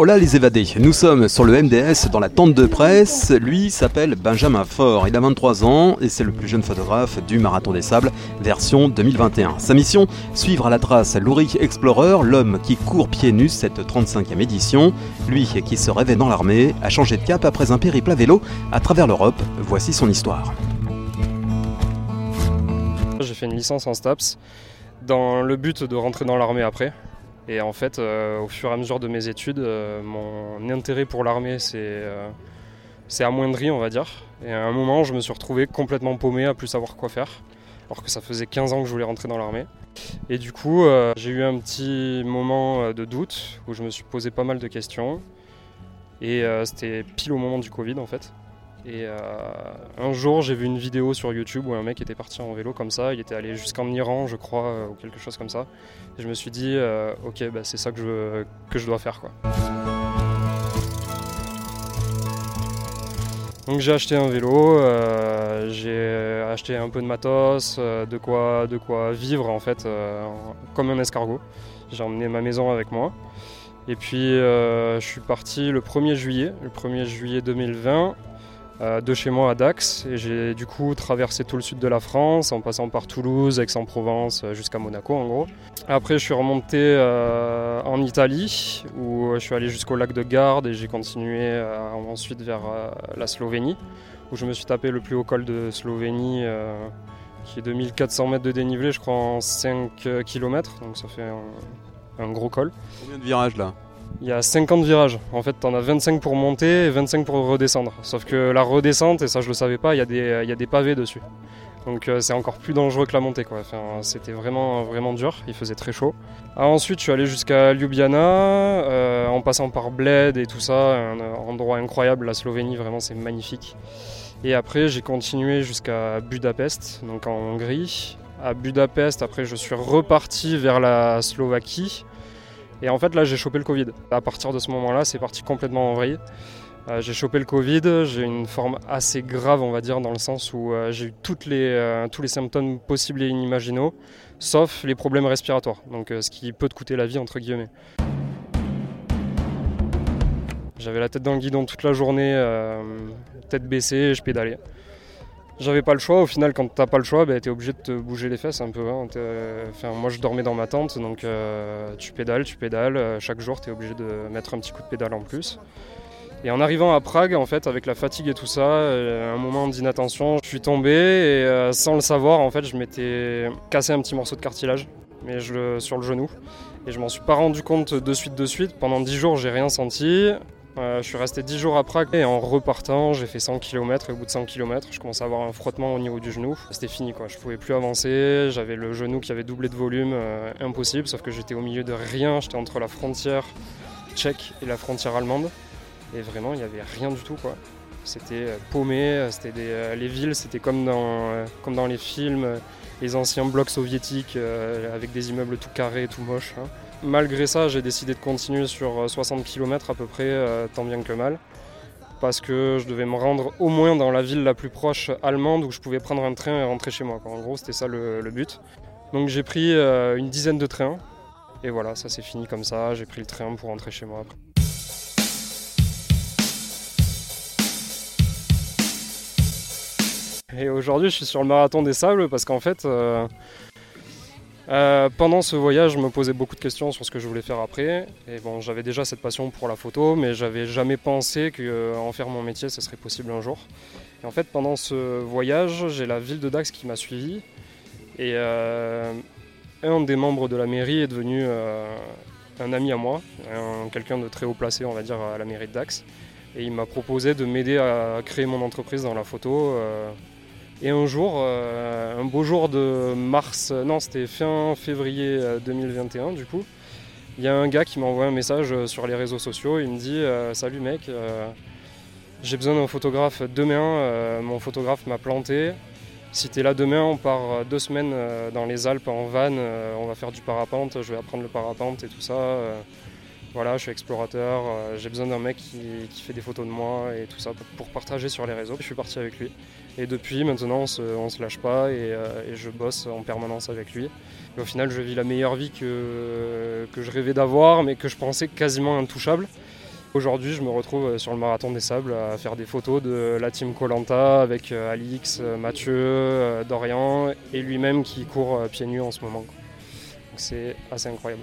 Hola les évadés, nous sommes sur le MDS dans la tente de presse. Lui s'appelle Benjamin Faure, il a 23 ans et c'est le plus jeune photographe du Marathon des Sables version 2021. Sa mission, suivre à la trace l'Ouri Explorer, l'homme qui court pieds nus cette 35e édition. Lui qui se rêvait dans l'armée a changé de cap après un périple à vélo à travers l'Europe. Voici son histoire. J'ai fait une licence en STAPS dans le but de rentrer dans l'armée après. Et en fait, euh, au fur et à mesure de mes études, euh, mon intérêt pour l'armée euh, s'est amoindri, on va dire. Et à un moment, je me suis retrouvé complètement paumé à plus savoir quoi faire, alors que ça faisait 15 ans que je voulais rentrer dans l'armée. Et du coup, j'ai eu un petit moment de doute où je me suis posé pas mal de questions. Et c'était pile au moment du Covid en fait. Et euh, un jour, j'ai vu une vidéo sur YouTube où un mec était parti en vélo comme ça. Il était allé jusqu'en Iran, je crois, euh, ou quelque chose comme ça. Et je me suis dit, euh, ok, bah, c'est ça que je, dois faire. Quoi. Donc j'ai acheté un vélo, j'ai acheté un peu de matos, de, quoi, de quoi vivre en fait, comme un escargot. J'ai emmené ma maison avec moi. Et puis je suis parti le 1er juillet, le 1er juillet 2020. Euh, de chez moi à Dax et j'ai du coup traversé tout le sud de la France en passant par Toulouse, Aix-en-Provence euh, jusqu'à Monaco en gros. Après je suis remonté euh, en Italie où je suis allé jusqu'au lac de Garde et j'ai continué ensuite vers la Slovénie où je me suis tapé le plus haut col de Slovénie qui est de 1400 mètres de dénivelé je crois en 5 km donc ça fait un, un gros col. Combien de virages là? Il y a 50 virages. En fait, tu en as 25 pour monter et 25 pour redescendre. Sauf que la redescente, et ça je le savais pas, il y a des, pavés dessus. Donc euh, c'est encore plus dangereux que la montée. C'était vraiment, vraiment dur, il faisait très chaud. Ah, ensuite, je suis allé jusqu'à Ljubljana, euh, en passant par Bled et tout ça, un endroit incroyable, la Slovénie, vraiment c'est magnifique. Et après, j'ai continué jusqu'à Budapest, donc en Hongrie. À Budapest, après, je suis reparti vers la Slovaquie. Et en fait, là, j'ai chopé le Covid. À partir de ce moment-là, c'est parti complètement en vrille. Euh, j'ai chopé le Covid, j'ai une forme assez grave, on va dire, dans le sens où euh, j'ai eu les, euh, tous les symptômes possibles et inimaginaux, sauf les problèmes respiratoires, donc ce qui peut te coûter la vie, entre guillemets. J'avais la tête dans le guidon toute la journée, tête baissée, et je pédalais. J'avais pas le choix. Au final, quand t'as pas le choix, bah, tu es obligé de te bouger les fesses un peu. Hein. Enfin, moi, je dormais dans ma tente, donc euh, tu pédales, tu pédales. Euh, chaque jour, tu es obligé de mettre un petit coup de pédale en plus. Et en arrivant à Prague, en fait, avec la fatigue et tout ça, euh, un moment d'inattention, je suis tombé et sans le savoir, en fait, je m'étais cassé un petit morceau de cartilage, mais sur le genou. Et je m'en suis pas rendu compte de suite de suite. Pendant 10 jours, j'ai rien senti. Euh, je suis resté 10 jours à Prague et en repartant, j'ai fait 100 km et au bout de 100 km, je commençais à avoir un frottement au niveau du genou. C'était fini quoi, je pouvais plus avancer, j'avais le genou qui avait doublé de volume, euh, impossible, sauf que j'étais au milieu de rien, j'étais entre la frontière tchèque et la frontière allemande et vraiment il n'y avait rien du tout quoi. C'était euh, paumé, c'était les villes, c'était comme dans, comme dans les films, les anciens blocs soviétiques avec des immeubles tout carrés, tout moches. Hein. Malgré ça, j'ai décidé de continuer sur 60 euh, km à peu près, euh, tant bien que mal, parce que je devais me rendre au moins dans la ville la plus proche allemande où je pouvais prendre un train et rentrer chez moi. En gros, c'était ça le, but. Donc j'ai pris euh, une dizaine de trains, et voilà, ça s'est fini comme ça. J'ai pris le train pour rentrer chez moi après. Et aujourd'hui, je suis sur le marathon des sables parce qu'en fait, pendant ce voyage, je me posais beaucoup de questions sur ce que je voulais faire après. J'avais déjà cette passion pour la photo, mais j'avais jamais pensé qu'en euh, faire mon métier, ce serait possible un jour. En fait, pendant ce voyage, j'ai la ville de Dax qui m'a suivi. Et euh, un des membres de la mairie est devenu un ami à moi, quelqu'un de très haut placé, on va dire, à la mairie de Dax. Et il m'a proposé de m'aider à créer mon entreprise dans la photo. Et un jour, euh, un beau jour de mars, euh, non c'était fin février 2021 euh, du coup, il y a un gars qui m'envoie un message sur les réseaux sociaux, il me dit Salut mec, j'ai besoin d'un photographe demain, mon photographe m'a planté, si tu es là demain, on part deux semaines dans les Alpes en van, on va faire du parapente, je vais apprendre le parapente et tout ça. Voilà, je suis explorateur, euh, j'ai besoin d'un mec qui, fait des photos de moi et tout ça pour partager sur les réseaux. Je suis parti avec lui. Et depuis, maintenant, on se, se lâche pas et, je bosse en permanence avec lui. Au final, je vis la meilleure vie que, que je rêvais d'avoir, mais que je pensais quasiment intouchable. Aujourd'hui, je me retrouve euh, sur le marathon des sables à faire des photos de la team Colanta avec euh, Alix, euh, Mathieu, Dorian et lui-même qui court pieds nus en ce moment. C'est assez incroyable.